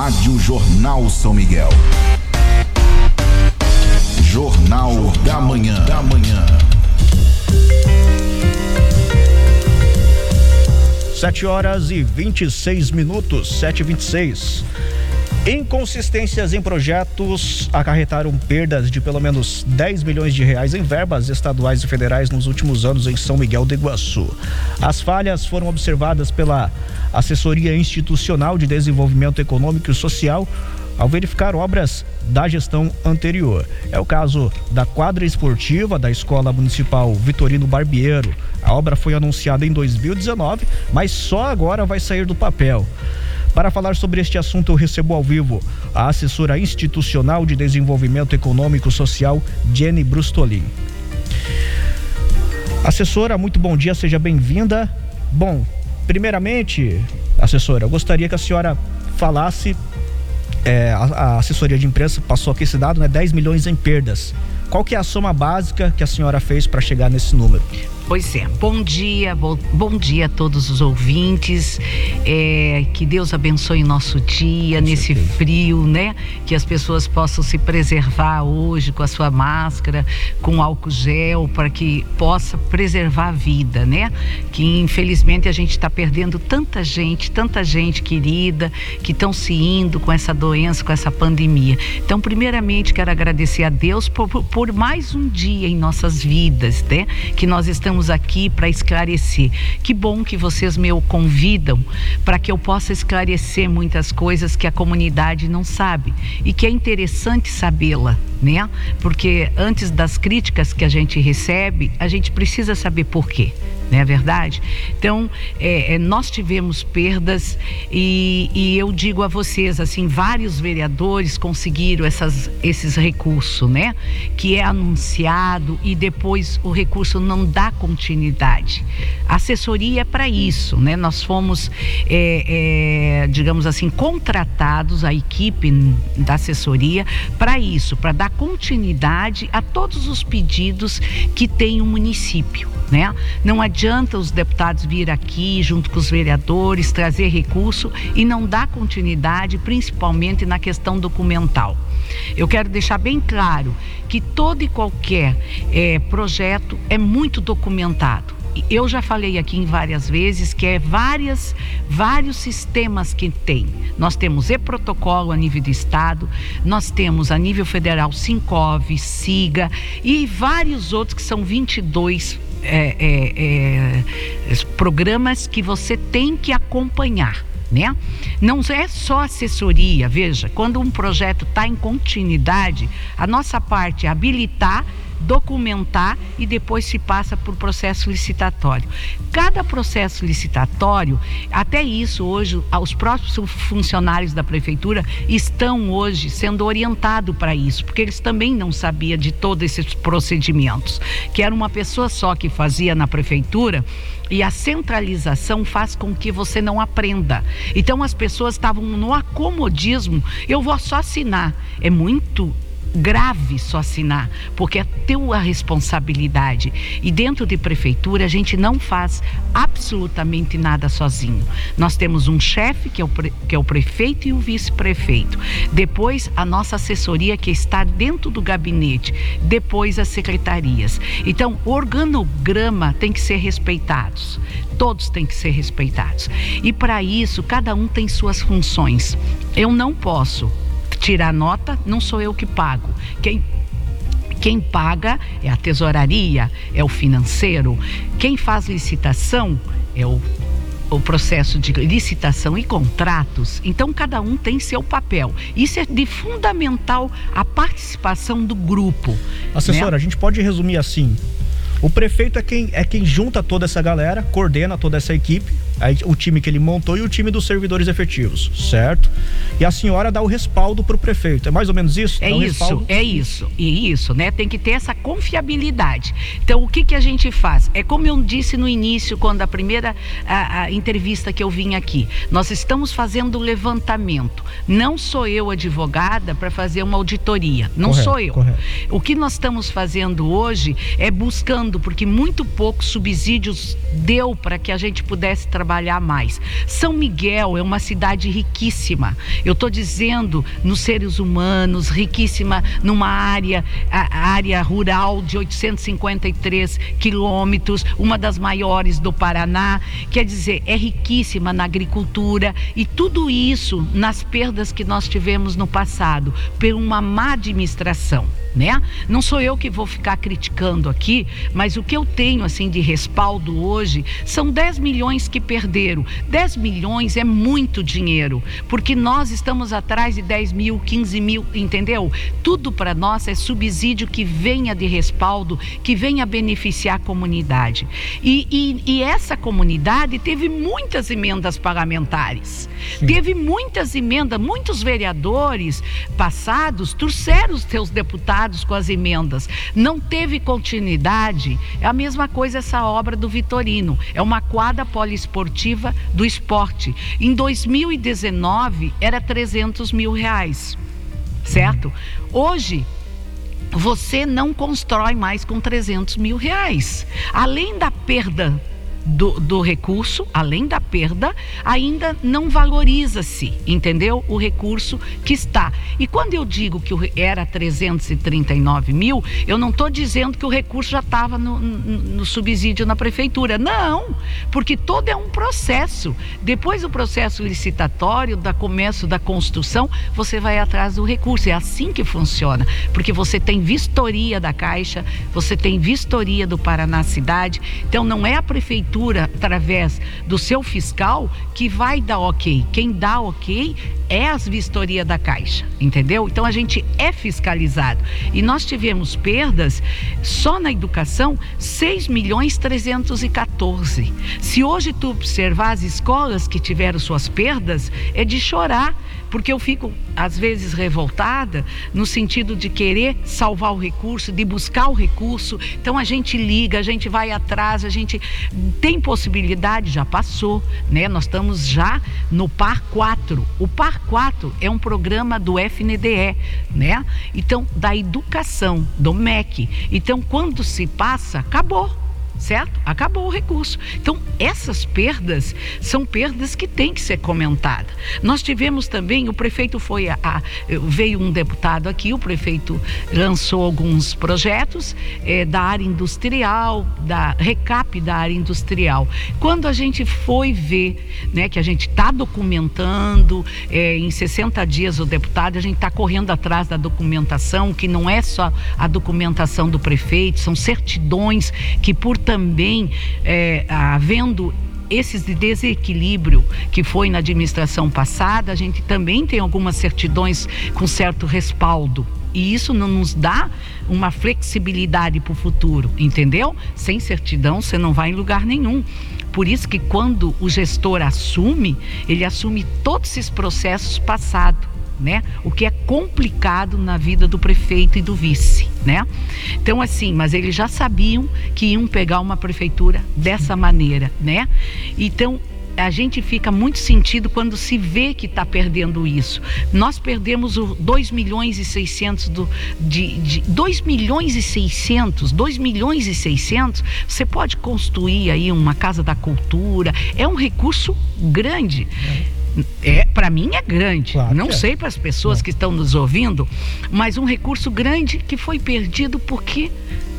Rádio Jornal São Miguel. Jornal, Jornal da Manhã. Da manhã. Sete horas e 26 minutos, sete e vinte e seis. Inconsistências em projetos acarretaram perdas de pelo menos 10 milhões de reais em verbas estaduais e federais nos últimos anos em São Miguel do Iguaçu. As falhas foram observadas pela Assessoria Institucional de Desenvolvimento Econômico e Social ao verificar obras da gestão anterior. É o caso da quadra esportiva da Escola Municipal Vitorino Barbiero. A obra foi anunciada em 2019, mas só agora vai sair do papel. Para falar sobre este assunto, eu recebo ao vivo a assessora institucional de desenvolvimento econômico social, Jenny Brustolin. Assessora, muito bom dia, seja bem-vinda. Bom, primeiramente, assessora, eu gostaria que a senhora falasse. É, a, a, assessoria de imprensa passou aqui esse dado, né? 10 milhões em perdas. Qual que é a soma básica que a senhora fez para chegar nesse número? Pois é, bom dia, bom, bom dia a todos os ouvintes. É, que Deus abençoe o nosso dia, com nesse certeza. frio, né? Que as pessoas possam se preservar hoje com a sua máscara, com álcool gel, para que possa preservar a vida, né? Que infelizmente a gente está perdendo tanta gente, tanta gente querida, que estão se indo com essa doença, com essa pandemia. Então, primeiramente, quero agradecer a Deus por, por mais um dia em nossas vidas, né? Que nós estamos estamos aqui para esclarecer. Que bom que vocês me convidam para que eu possa esclarecer muitas coisas que a comunidade não sabe e que é interessante sabê-la, né? Porque antes das críticas que a gente recebe, a gente precisa saber por quê não é verdade? Então, é, é, nós tivemos perdas e, e, eu digo a vocês, assim, vários vereadores conseguiram essas, esses recursos, né? Que é anunciado e depois o recurso não dá continuidade. A assessoria é para isso, né? Nós fomos, é, é digamos assim, contratados, a equipe da assessoria, para isso, para dar continuidade a todos os pedidos que tem o município, né? Não adianta adianta os deputados vir aqui junto com os vereadores trazer recurso e não dar continuidade, principalmente na questão documental. Eu quero deixar bem claro que todo e qualquer é, projeto é muito documentado eu já falei aqui em várias vezes que é várias, vários sistemas que tem. Nós temos e-protocolo a nível do estado, nós temos a nível federal Sincov, SIGA e vários outros que são 22 é, é, é, programas que você tem que acompanhar. Né? Não é só assessoria, veja, quando um projeto está em continuidade, a nossa parte é habilitar documentar e depois se passa por processo licitatório. Cada processo licitatório, até isso hoje, os próprios funcionários da prefeitura estão hoje sendo orientados para isso, porque eles também não sabiam de todos esses procedimentos, que era uma pessoa só que fazia na prefeitura e a centralização faz com que você não aprenda. Então as pessoas estavam no acomodismo, eu vou só assinar. É muito grave só assinar, porque é tua responsabilidade. E dentro de prefeitura a gente não faz absolutamente nada sozinho. Nós temos um chefe que é o, que é o prefeito e o vice-prefeito. Depois a nossa assessoria que está dentro do gabinete. Depois as secretarias. Então o organograma tem que ser respeitados. Todos têm que ser respeitados. E para isso cada um tem suas funções. Eu não posso tirar nota, não sou eu que pago. Quem quem paga é a tesouraria, é o financeiro. Quem faz licitação é o, o processo de licitação e contratos. Então, cada um tem seu papel. Isso é de fundamental a participação do grupo. Assessora, né? a gente pode resumir assim: o prefeito é quem, é quem junta toda essa galera, coordena toda essa equipe, o time que ele montou e o time dos servidores efetivos, certo? E a senhora dá o respaldo para o prefeito. É mais ou menos isso? É isso, respaldo? é isso. E isso, né? Tem que ter essa confiabilidade. Então, o que, que a gente faz? É como eu disse no início, quando a primeira a, a entrevista que eu vim aqui. Nós estamos fazendo levantamento. Não sou eu advogada para fazer uma auditoria. Não correto, sou eu. Correto. O que nós estamos fazendo hoje é buscando porque muito poucos subsídios deu para que a gente pudesse trabalhar trabalhar mais. São Miguel é uma cidade riquíssima. Eu estou dizendo nos seres humanos, riquíssima numa área, área rural de 853 quilômetros, uma das maiores do Paraná. Quer dizer, é riquíssima na agricultura e tudo isso nas perdas que nós tivemos no passado por uma má administração né? Não sou eu que vou ficar criticando aqui, mas o que eu tenho assim de respaldo hoje são 10 milhões que perderam. 10 milhões é muito dinheiro, porque nós estamos atrás de 10 mil, 15 mil, entendeu? Tudo para nós é subsídio que venha de respaldo, que venha beneficiar a comunidade. E, e, e essa comunidade teve muitas emendas parlamentares, Sim. teve muitas emendas, muitos vereadores passados trouxeram os seus deputados com as emendas. Não teve continuidade. É a mesma coisa essa obra do Vitorino. É uma quadra poliesportiva do esporte. Em 2019 era 300 mil reais, certo? Hoje você não constrói mais com 300 mil reais. Além da perda do, do recurso, além da perda, ainda não valoriza-se, entendeu? O recurso que está. E quando eu digo que era 339 mil, eu não estou dizendo que o recurso já estava no, no, subsídio na prefeitura. Não, porque todo é um processo. Depois do processo licitatório, da começo da construção, você vai atrás do recurso. É assim que funciona, porque você tem vistoria da Caixa, você tem vistoria do Paraná Cidade. Então não é a prefeitura prefeitura, através do seu fiscal, que vai dar ok. Quem dá ok é as vistoria da Caixa, entendeu? Então a gente é fiscalizado. E nós tivemos perdas só na educação 6 milhões 314. Se hoje tu observar as escolas que tiveram suas perdas, é de chorar porque eu fico às vezes revoltada no sentido de querer salvar o recurso, de buscar o recurso. Então a gente liga, a gente vai atrás, a gente tem possibilidade, já passou, né? Nós estamos já no par 4. O par 4 é um programa do FNDE, né? Então da educação, do MEC. Então quando se passa, acabou certo? Acabou o recurso. Então, essas perdas são perdas que têm que ser comentadas. Nós tivemos também, o prefeito foi a, a veio um deputado aqui, o prefeito lançou alguns projetos é, da área industrial, da recap da área industrial. Quando a gente foi ver, né, que a gente está documentando, é, em 60 dias o deputado, a gente está correndo atrás da documentação, que não é só a documentação do prefeito, são certidões que por também é, havendo esses de desequilíbrio que foi na administração passada, a gente também tem algumas certidões com certo respaldo. E isso não nos dá uma flexibilidade para o futuro, entendeu? Sem certidão você não vai em lugar nenhum. Por isso que quando o gestor assume, ele assume todos esses processos passados né? O que é complicado na vida do prefeito e do vice, né? Então assim, mas eles já sabiam que iam pegar uma prefeitura dessa maneira, né? Então a gente fica muito sentido quando se vê que está perdendo isso. Nós perdemos o 2 milhões e 600 do, de, de 2 milhões e 600, 2 milhões e 600, você pode construir aí uma casa da cultura, é um recurso grande. É é, para mim é grande. Claro não é. sei para as pessoas que estão nos ouvindo, mas um recurso grande que foi perdido porque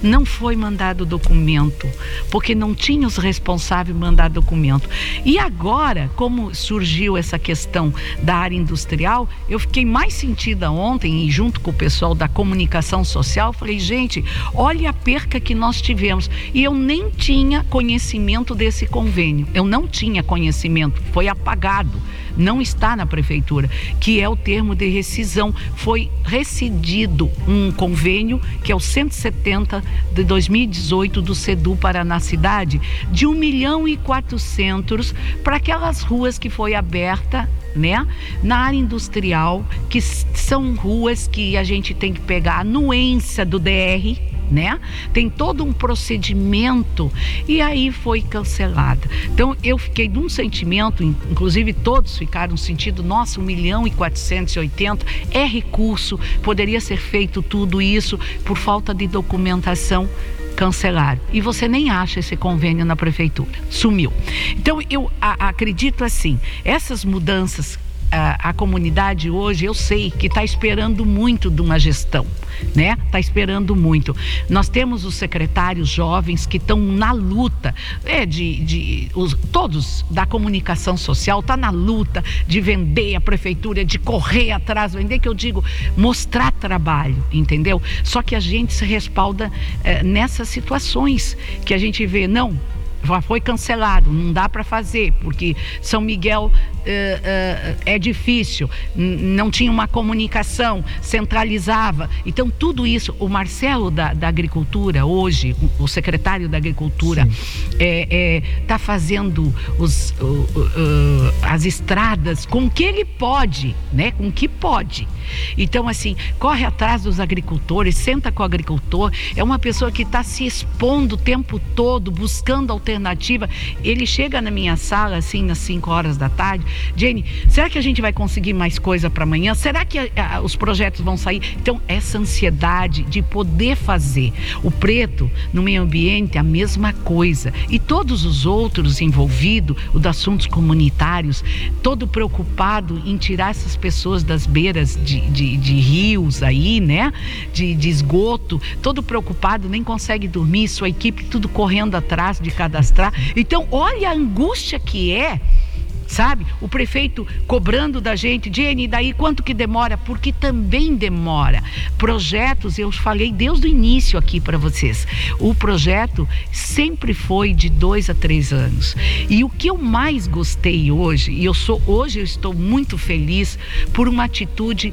não foi mandado documento, porque não tinha os responsáveis mandar documento. E agora, como surgiu essa questão da área industrial, eu fiquei mais sentida ontem e junto com o pessoal da comunicação social, falei, gente, olha a perca que nós tivemos. E eu nem tinha conhecimento desse convênio. Eu não tinha conhecimento, foi apagado não está na prefeitura, que é o termo de rescisão. Foi rescindido um convênio, que é o 170 de 2018 do SEDU Paraná Cidade, de 1 milhão e 400 para aquelas ruas que foi aberta né? Na área industrial, que são ruas que a gente tem que pegar a anuência do DR, né? Tem todo um procedimento e aí foi cancelada. Então eu fiquei de um sentimento, inclusive todos ficaram sentindo, nossa, 1 milhão e 480 é recurso, poderia ser feito tudo isso por falta de documentação cancelaram. E você nem acha esse convênio na prefeitura. Sumiu. Então, eu a, acredito assim, essas mudanças a, a, comunidade hoje, eu sei que está esperando muito de uma gestão, né? Está esperando muito. Nós temos os secretários jovens que estão na luta, é, de, de os, todos da comunicação social, está na luta de vender a prefeitura, de correr atrás, vender, que eu digo, mostrar trabalho, entendeu? Só que a gente se respalda é, nessas situações que a gente vê, não, já foi cancelado, não dá para fazer, porque São Miguel uh, uh, é difícil, não tinha uma comunicação, centralizava. Então, tudo isso, o Marcelo da, da Agricultura, hoje, o secretário da Agricultura, está é, é, tá fazendo os, uh, as estradas com o que ele pode, né? com o que pode. Então, assim, corre atrás dos agricultores, senta com o agricultor, é uma pessoa que está se expondo o tempo todo, buscando alternativa. Ele chega na minha sala, assim, nas 5 horas da tarde, Jenny, será que a gente vai conseguir mais coisa para amanhã? Será que a, a, os projetos vão sair? Então, essa ansiedade de poder fazer. O preto, no meio ambiente, a mesma coisa. E todos os outros envolvidos, o dos assuntos comunitários, todo preocupado em tirar essas pessoas das beiras de, de, de rios aí, né? De, de esgoto, todo preocupado, nem consegue dormir, sua equipe tudo correndo atrás de cadastrar. Então, olha a angústia que é sabe? O prefeito cobrando da gente, Jenny, daí quanto que demora? Porque também demora. Projetos, eu falei desde o início aqui para vocês, o projeto sempre foi de dois a três anos. E o que eu mais gostei hoje, e eu sou hoje eu estou muito feliz por uma atitude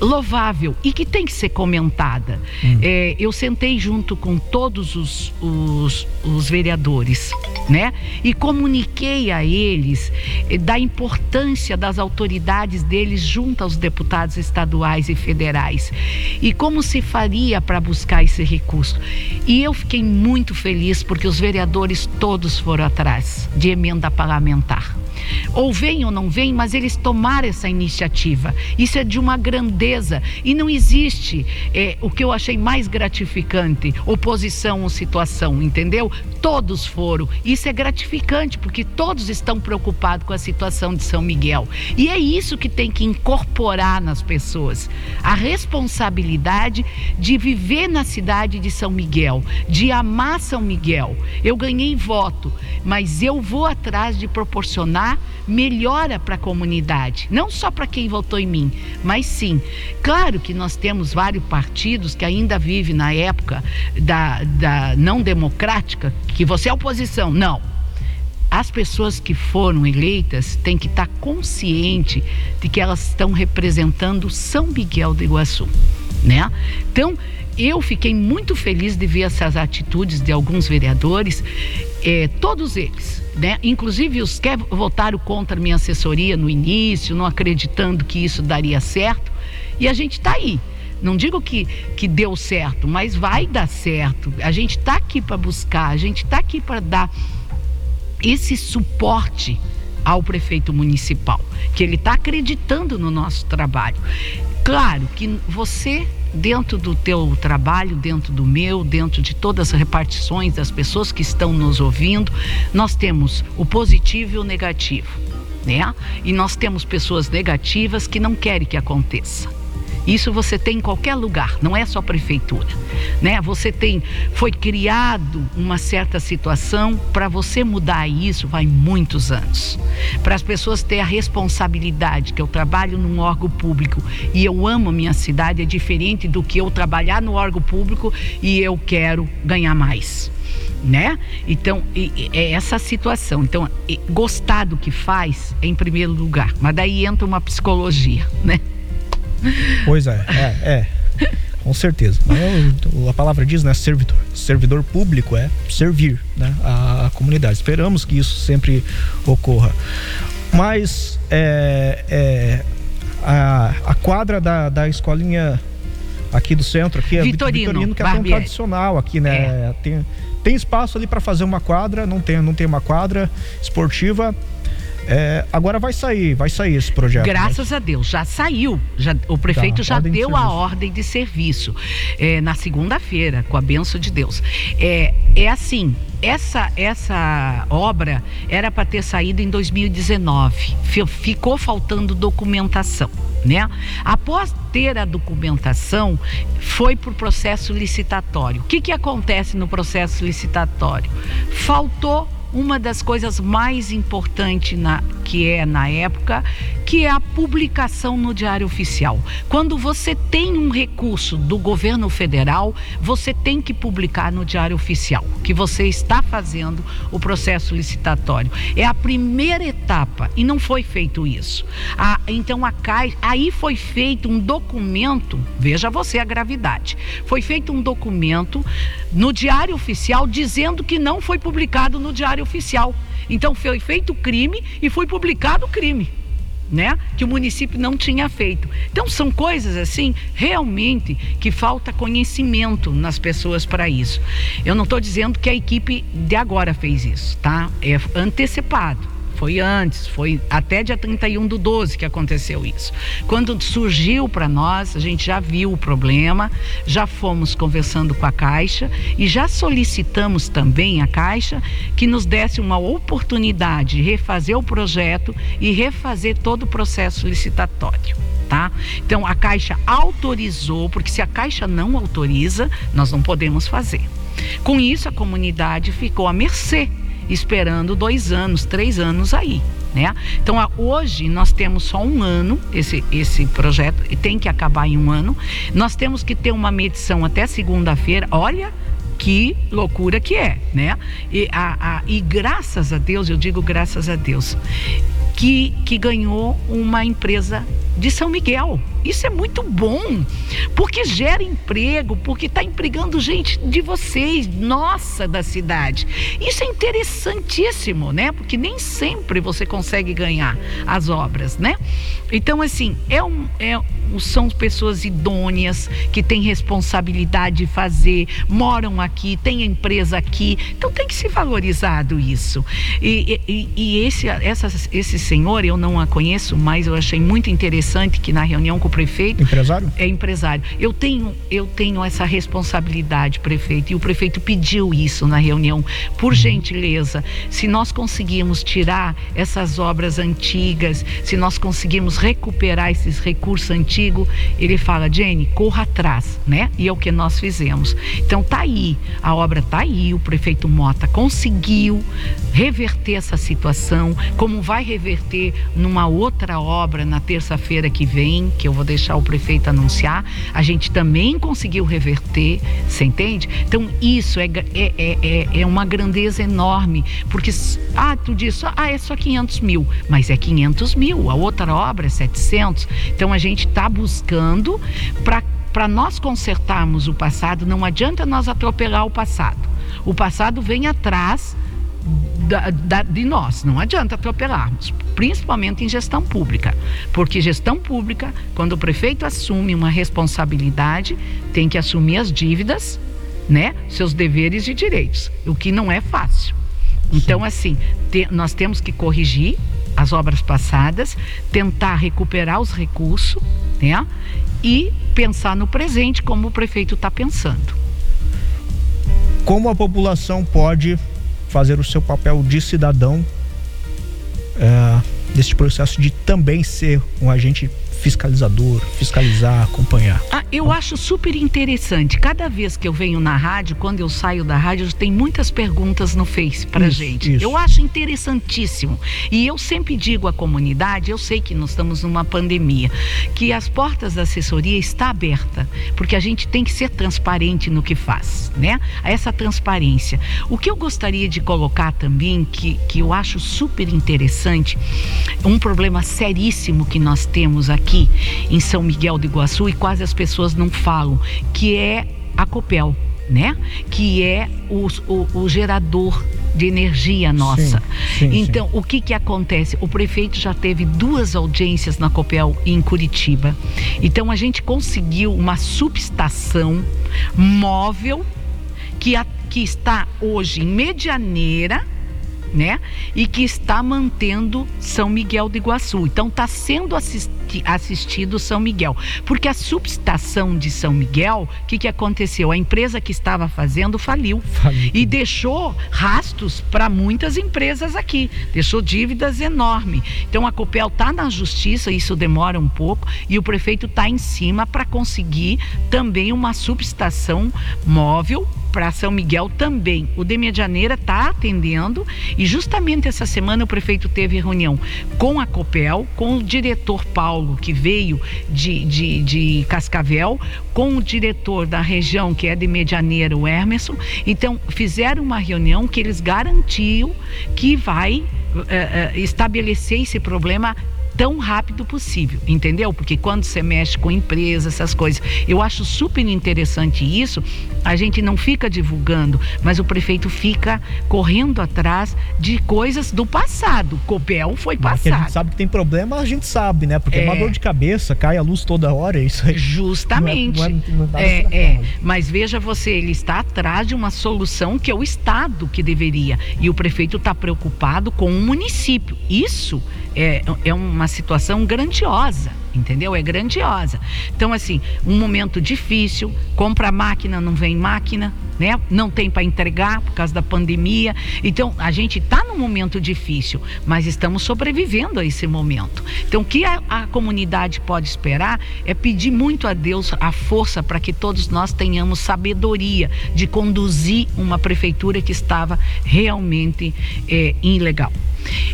louvável e que tem que ser comentada. Hum. É, eu sentei junto com todos os, os, os, vereadores, né? E comuniquei a eles eh, da importância das autoridades deles junto aos deputados estaduais e federais e como se faria para buscar esse recurso. E eu fiquei muito feliz porque os vereadores todos foram atrás de emenda parlamentar. Ou vem ou não vem, mas eles tomaram essa iniciativa. Isso é de uma grandeza. E não existe é, o que eu achei mais gratificante: oposição ou situação, entendeu? Todos foram. Isso é gratificante, porque todos estão preocupados com a situação de São Miguel. E é isso que tem que incorporar nas pessoas: a responsabilidade de viver na cidade de São Miguel, de amar São Miguel. Eu ganhei voto, mas eu vou atrás de proporcionar melhora para a comunidade, não só para quem votou em mim, mas sim. Claro que nós temos vários partidos que ainda vivem na época da, da não democrática, que você é oposição. Não. As pessoas que foram eleitas têm que estar consciente de que elas estão representando São Miguel do Iguaçu, né? Então, eu fiquei muito feliz de ver essas atitudes de alguns vereadores, eh, todos eles, né? Inclusive os que votaram contra a minha assessoria no início, não acreditando que isso daria certo. E a gente está aí. Não digo que, que deu certo, mas vai dar certo. A gente está aqui para buscar, a gente está aqui para dar esse suporte ao prefeito municipal, que ele está acreditando no nosso trabalho. Claro que você dentro do teu trabalho, dentro do meu, dentro de todas as repartições das pessoas que estão nos ouvindo, nós temos o positivo e o negativo, né? E nós temos pessoas negativas que não querem que aconteça. Isso você tem em qualquer lugar, não é só prefeitura, né? Você tem foi criado uma certa situação para você mudar isso vai muitos anos. Para as pessoas terem a responsabilidade que eu trabalho num órgão público e eu amo a minha cidade é diferente do que eu trabalhar no órgão público e eu quero ganhar mais né? Então, é essa situação. Então, gostar do que faz é em primeiro lugar, mas daí entra uma psicologia, né? Pois é, é, é. Com certeza. A palavra diz, né? Servidor. Servidor público é servir né, a, a comunidade. Esperamos que isso sempre ocorra. Mas é, é, a, a quadra da, da escolinha aqui do centro, aqui é Vitorino, Vitorino que é tão tradicional aqui, né? É. Tem, tem espaço ali para fazer uma quadra, não tem, não tem uma quadra esportiva. É, agora vai sair, vai sair esse projeto. Né? Graças né? a Deus, já saiu. Já, o prefeito tá, já deu a ordem de serviço é, na segunda-feira, com a benção de Deus. É, é assim, essa, essa obra era para ter saído em 2019. Ficou faltando documentação. Né? Após ter a documentação, foi para o processo licitatório. O que, que acontece no processo licitatório? Faltou uma das coisas mais importantes na, que é na época, que é a publicação no Diário Oficial. Quando você tem um recurso do governo federal, você tem que publicar no Diário Oficial que você está fazendo o processo licitatório. É a primeira etapa e não foi feito isso. A, então a CAI, aí foi feito um documento, veja você a gravidade. Foi feito um documento no Diário Oficial dizendo que não foi publicado no Diário Oficial. Então foi feito crime e foi publicado o crime. Né? Que o município não tinha feito. Então são coisas assim, realmente que falta conhecimento nas pessoas para isso. Eu não estou dizendo que a equipe de agora fez isso, tá? É antecipado. Foi antes, foi até dia 31 do 12 que aconteceu isso. Quando surgiu para nós, a gente já viu o problema, já fomos conversando com a Caixa e já solicitamos também à Caixa que nos desse uma oportunidade de refazer o projeto e refazer todo o processo licitatório. Tá? Então a Caixa autorizou, porque se a Caixa não autoriza, nós não podemos fazer. Com isso, a comunidade ficou à mercê esperando dois anos, três anos aí. Né? Então hoje nós temos só um ano esse, esse projeto tem que acabar em um ano. Nós temos que ter uma medição até segunda-feira. Olha que loucura que é, né? E, a, a, e graças a Deus, eu digo graças a Deus, que, que ganhou uma empresa de São Miguel. Isso é muito bom, porque gera emprego, porque está empregando gente de vocês, nossa, da cidade. Isso é interessantíssimo, né? Porque nem sempre você consegue ganhar as obras, né? Então, assim, é um, é, são pessoas idôneas que têm responsabilidade de fazer, moram aqui, têm empresa aqui, então tem que ser valorizado isso. E, e, e esse, essa, esse senhor, eu não a conheço, mas eu achei muito interessante que na reunião com o prefeito. Empresário? É empresário. Eu tenho, eu tenho essa responsabilidade, prefeito, e o prefeito pediu isso na reunião. Por uhum. gentileza, se nós conseguirmos tirar essas obras antigas, se nós conseguirmos recuperar esses recursos antigos, ele fala, Jenny, corra atrás, né? E é o que nós fizemos. Então tá aí, a obra tá aí, o prefeito Mota conseguiu reverter essa situação, como vai reverter numa outra obra na terça-feira que vem, que eu vou deixar o prefeito anunciar, a gente também conseguiu reverter, você entende? Então isso é, é, é, é, é uma grandeza enorme, porque, ah, tu disse, ah, é só 500 mil, mas é 500 mil, a outra obra é 700, então a gente está buscando para para nós consertarmos o passado, não adianta nós atropelar o passado. O passado vem atrás da, da, de nós. Não adianta atropelarmos, principalmente em gestão pública, porque gestão pública, quando o prefeito assume uma responsabilidade, tem que assumir as dívidas, né, seus deveres e direitos, o que não é fácil. Então, assim, te, nós temos que corrigir as obras passadas, tentar recuperar os recursos, né, e pensar no presente como o prefeito está pensando. Como a população pode fazer o seu papel de cidadão é, neste processo de também ser um agente fiscalizador, fiscalizar, acompanhar. Ah, eu acho super interessante. Cada vez que eu venho na rádio, quando eu saio da rádio, tem muitas perguntas no Face pra isso, gente. Isso. Eu acho interessantíssimo. E eu sempre digo à comunidade, eu sei que nós estamos numa pandemia, que as portas da assessoria está aberta, porque a gente tem que ser transparente no que faz, né? Essa transparência. O que eu gostaria de colocar também, que, que eu acho super interessante, um problema seríssimo que nós temos aqui aqui em São Miguel do Iguaçu e quase as pessoas não falam, que é a Copel, né? Que é o, o, o gerador de energia nossa. Sim, sim, então, sim. o que que acontece? O prefeito já teve duas audiências na Copel em Curitiba. Então, a gente conseguiu uma subestação móvel que, a, que está hoje em Medianeira né? E que está mantendo São Miguel do Iguaçu. Então está sendo assisti assistido São Miguel, porque a subestação de São Miguel, o que, que aconteceu? A empresa que estava fazendo faliu, faliu. e deixou rastros para muitas empresas aqui, deixou dívidas enormes. Então a Copel está na justiça, isso demora um pouco, e o prefeito está em cima para conseguir também uma subestação móvel para São Miguel também. O de Medianeira está atendendo e justamente essa semana o prefeito teve reunião com a Copel, com o diretor Paulo, que veio de, de, de Cascavel, com o diretor da região, que é de Medianeira, o Emerson. Então, fizeram uma reunião que eles garantiam que vai eh, eh, estabelecer esse problema tão rápido possível, entendeu? Porque quando você mexe com empresas, essas coisas, eu acho super interessante isso. A gente não fica divulgando, mas o prefeito fica correndo atrás de coisas do passado. Copel foi passado. a gente sabe que tem problema, a gente sabe, né? Porque é, é uma dor de cabeça, cai a luz toda hora, isso aí. Justamente. Não é, não é, não é, é, mas veja você, ele está atrás de uma solução que é o Estado que deveria. E o prefeito está preocupado com o município. Isso é, é uma situação grandiosa entendeu? É grandiosa. Então, assim, um momento difícil, compra máquina, não vem máquina, né? Não tem para entregar por causa da pandemia. Então, a gente está num momento difícil, mas estamos sobrevivendo a esse momento. Então, o que a, a comunidade pode esperar é pedir muito a Deus a força para que todos nós tenhamos sabedoria de conduzir uma prefeitura que estava realmente é, ilegal.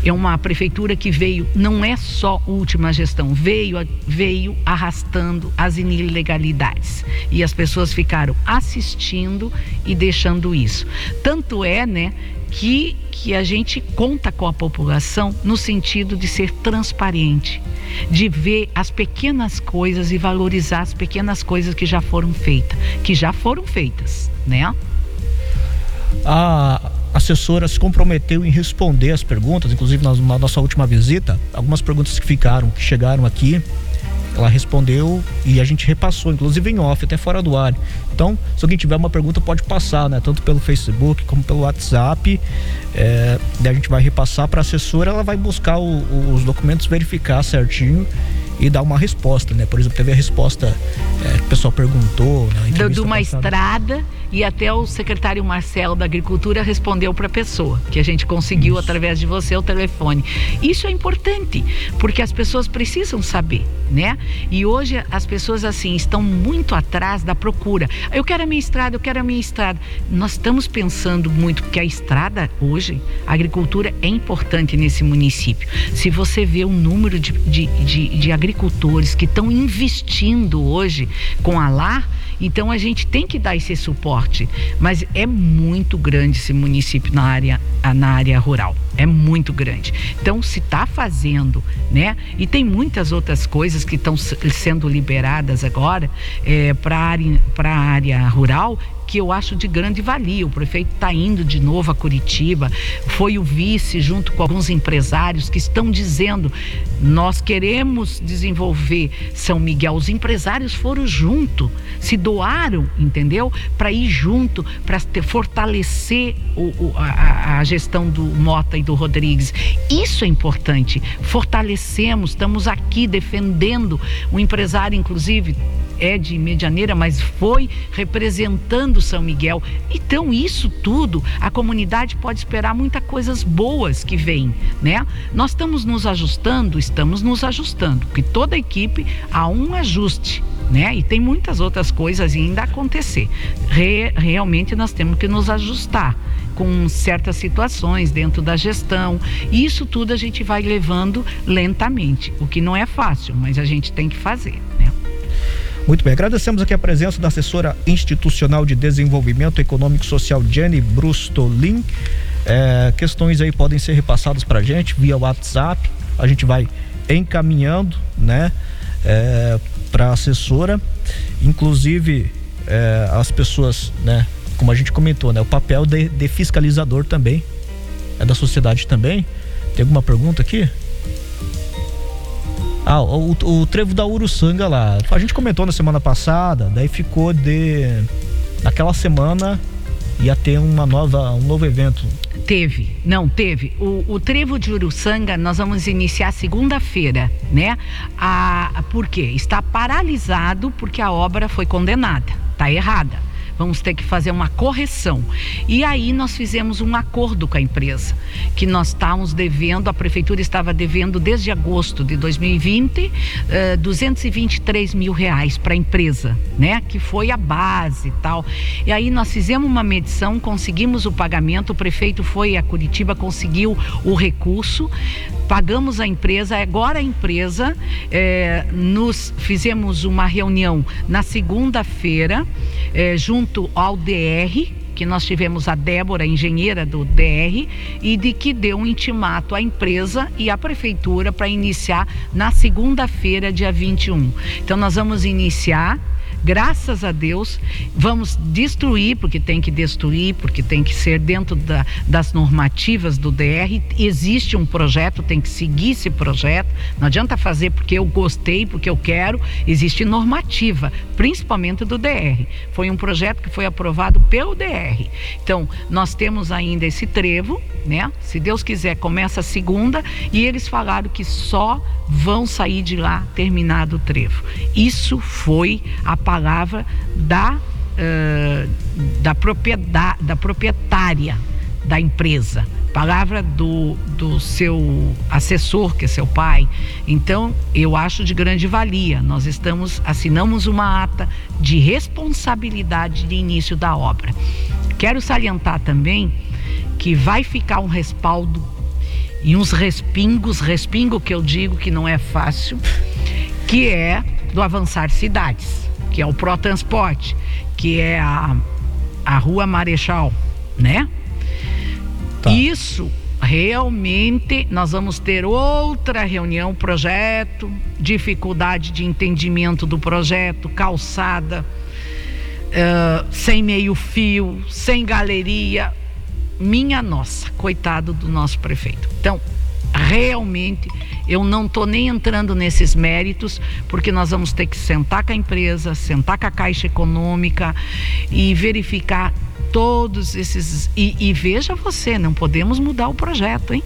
É uma prefeitura que veio, não é só última gestão, veio, veio arrastando as ilegalidades. E as pessoas ficaram assistindo e deixando isso. Tanto é, né, que, que a gente conta com a população no sentido de ser transparente, de ver as pequenas coisas e valorizar as pequenas coisas que já foram feitas, que já foram feitas, né? A assessora se comprometeu em responder as perguntas, inclusive na, na nossa última visita, algumas perguntas que ficaram, que chegaram aqui, ela respondeu e a gente repassou, inclusive em off, até fora do ar. Então, se alguém tiver uma pergunta, pode passar, né? Tanto pelo Facebook como pelo WhatsApp. É, daí a gente vai repassar para a assessora, ela vai buscar o, os documentos, verificar certinho e dar uma resposta, né? Por exemplo, teve a resposta é, que o pessoal perguntou. Né, de uma estrada e até o secretário Marcelo da Agricultura respondeu para a pessoa, que a gente conseguiu Isso. através de você o telefone. Isso é importante, porque as pessoas precisam saber, né? E hoje as pessoas assim estão muito atrás da procura. Eu quero a minha estrada, eu quero a minha estrada. Nós estamos pensando muito que a estrada hoje, a agricultura é importante nesse município. Se você vê o número de, de, de, de agricultores que estão investindo hoje com a LAR, então a gente tem que dar esse suporte, mas é muito grande esse município na área, na área rural. É muito grande. Então se está fazendo, né? E tem muitas outras coisas que estão sendo liberadas agora é, para a área rural que eu acho de grande valia. O prefeito está indo de novo a Curitiba, foi o vice junto com alguns empresários que estão dizendo: nós queremos desenvolver São Miguel. Os empresários foram junto, se doaram, entendeu? Para ir junto, para fortalecer o, o, a, a gestão do Mota e do Rodrigues. Isso é importante. Fortalecemos, estamos aqui defendendo o empresário, inclusive é de Medianeira, mas foi representando São Miguel. Então, isso tudo, a comunidade pode esperar muitas coisas boas que vêm, né? Nós estamos nos ajustando, estamos nos ajustando, porque toda equipe há um ajuste. Né? E tem muitas outras coisas ainda a acontecer. Re, realmente nós temos que nos ajustar com certas situações dentro da gestão. E isso tudo a gente vai levando lentamente, o que não é fácil, mas a gente tem que fazer. Muito bem, agradecemos aqui a presença da assessora institucional de desenvolvimento econômico social, Jenny Brustolin. É, questões aí podem ser repassadas para a gente via WhatsApp, a gente vai encaminhando, né, é, para a assessora, inclusive é, as pessoas, né, como a gente comentou, né, o papel de, de fiscalizador também é da sociedade também. Tem alguma pergunta aqui? Ah, o, o, trevo da Uruçanga lá. A gente comentou na semana passada, daí ficou de. Naquela semana ia ter uma nova, um novo evento. Teve, não, teve. O, o Trevo de Uruçanga nós vamos iniciar segunda-feira, né? A, por quê? Está paralisado porque a obra foi condenada, está errada vamos ter que fazer uma correção. E aí nós fizemos um acordo com a empresa, que nós estávamos devendo, a prefeitura estava devendo desde agosto de 2020, uh, 223 mil reais para a empresa, né? Que foi a base e tal. E aí nós fizemos uma medição, conseguimos o pagamento, o prefeito foi a Curitiba, conseguiu o recurso, pagamos a empresa, agora a empresa eh, nos fizemos uma reunião na segunda-feira, eh, junto ao DR, que nós tivemos a Débora, engenheira do DR, e de que deu um intimato à empresa e à prefeitura para iniciar na segunda-feira, dia 21. Então nós vamos iniciar graças a Deus, vamos destruir, porque tem que destruir, porque tem que ser dentro da, das normativas do DR. Existe um projeto, tem que seguir esse projeto. Não adianta fazer porque eu gostei, porque eu quero. Existe normativa, principalmente do DR. Foi um projeto que foi aprovado pelo DR. Então, nós temos ainda esse trevo, né? Se Deus quiser, começa a segunda e eles falaram que só vão sair de lá terminado o trevo. Isso foi a palavra da, uh, da, propriedade, da proprietária da empresa, palavra do, do seu assessor, que é seu pai. Então, eu acho de grande valia. Nós estamos, assinamos uma ata de responsabilidade de início da obra. Quero salientar também que vai ficar um respaldo e uns respingos, respingo que eu digo que não é fácil, que é do Avançar Cidades, que é o Protransporte, que é a, a Rua Marechal, né? Tá. Isso realmente nós vamos ter outra reunião, projeto, dificuldade de entendimento do projeto, calçada, uh, sem meio fio, sem galeria, minha nossa, coitado do nosso prefeito. Então, realmente eu não estou nem entrando nesses méritos, porque nós vamos ter que sentar com a empresa, sentar com a Caixa Econômica e verificar todos esses. E, e veja você, não podemos mudar o projeto, hein?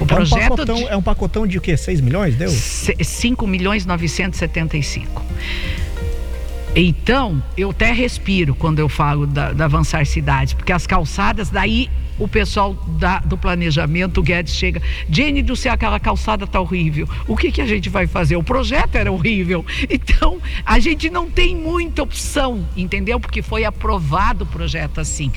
O projeto é um pacotão, de, é um pacotão de o quê? 6 milhões? Deu? 5 milhões 975. Então, eu até respiro quando eu falo da, da avançar cidades, porque as calçadas, daí o pessoal da, do planejamento, o Guedes chega, Jenny do céu, aquela calçada tá horrível. O que que a gente vai fazer? O projeto era horrível. Então, a gente não tem muita opção, entendeu? Porque foi aprovado o projeto assim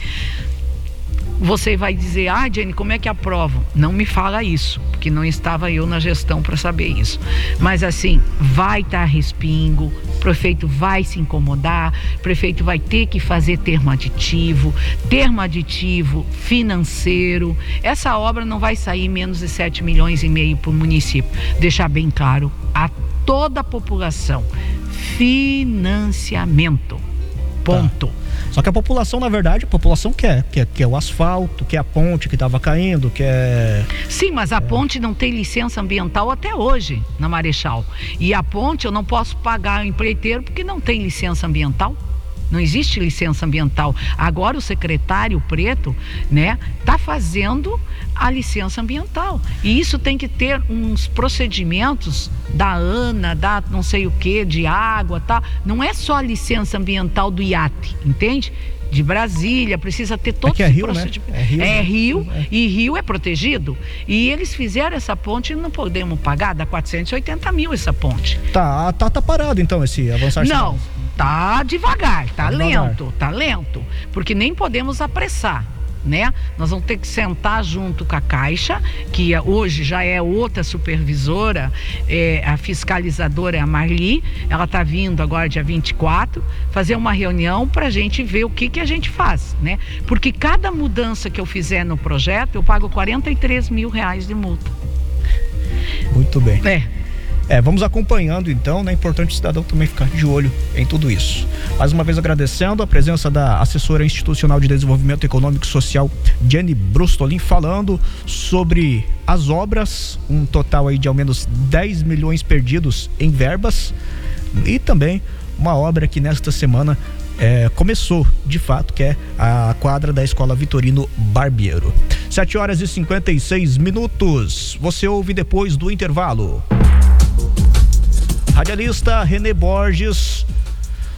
você vai dizer, ah, Jenny, como é que aprovo? Não me fala isso, porque não estava eu na gestão para saber isso. Mas assim, vai estar tá respingo, o prefeito vai se incomodar, o prefeito vai ter que fazer termo aditivo, termo aditivo financeiro. Essa obra não vai sair menos de 7 milhões e meio para o município. Deixar bem claro a toda a população. Financiamento. Ponto. Tá. Só que a população, na verdade, a população quer, quer, quer o asfalto, quer a ponte que estava caindo, quer. Sim, mas a é. ponte não tem licença ambiental até hoje na Marechal. E a ponte eu não posso pagar o empreiteiro porque não tem licença ambiental. Não existe licença ambiental. Agora o secretário preto, né, tá fazendo a licença ambiental. E isso tem que ter uns procedimentos da ANA, da não sei o que, de água, tá? Não é só a licença ambiental do iate, entende? de Brasília, precisa ter todo Aqui é Rio, né? É Rio, é Rio é. e Rio é protegido. E eles fizeram essa ponte e não podemos pagar, dá 480 mil essa ponte. Tá, tá, tá parado então esse avançar Não, tá devagar, tá, tá lento, devagar. tá lento, porque nem podemos apressar né? Nós vamos ter que sentar junto com a Caixa, que é, hoje já é outra supervisora, é, a fiscalizadora é a Marli, ela está vindo agora dia 24, fazer uma reunião para a gente ver o que, que a gente faz, né? Porque cada mudança que eu fizer no projeto, eu pago 43 mil reais de multa. Muito bem. É. É, vamos acompanhando então, né? É importante o cidadão também ficar de olho em tudo isso. Mais uma vez agradecendo a presença da assessora institucional de desenvolvimento econômico e social, Jenny Brustolin, falando sobre as obras, um total aí de ao menos 10 milhões perdidos em verbas e também uma obra que nesta semana é, começou, de fato, que é a quadra da Escola Vitorino Barbiero. 7 horas e 56 minutos. Você ouve depois do intervalo. Radialista René Borges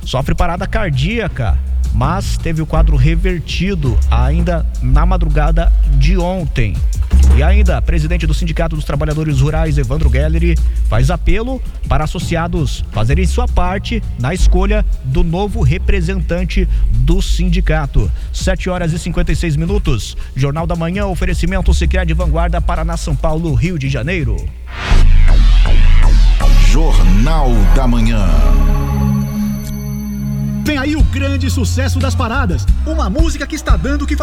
sofre parada cardíaca, mas teve o quadro revertido ainda na madrugada de ontem. E ainda, presidente do Sindicato dos Trabalhadores Rurais, Evandro Gelleri, faz apelo para associados fazerem sua parte na escolha do novo representante do sindicato. 7 horas e 56 minutos. Jornal da Manhã, oferecimento de Vanguarda, Paraná, São Paulo, Rio de Janeiro. Jornal da Manhã. Vem aí o grande sucesso das paradas. Uma música que está dando que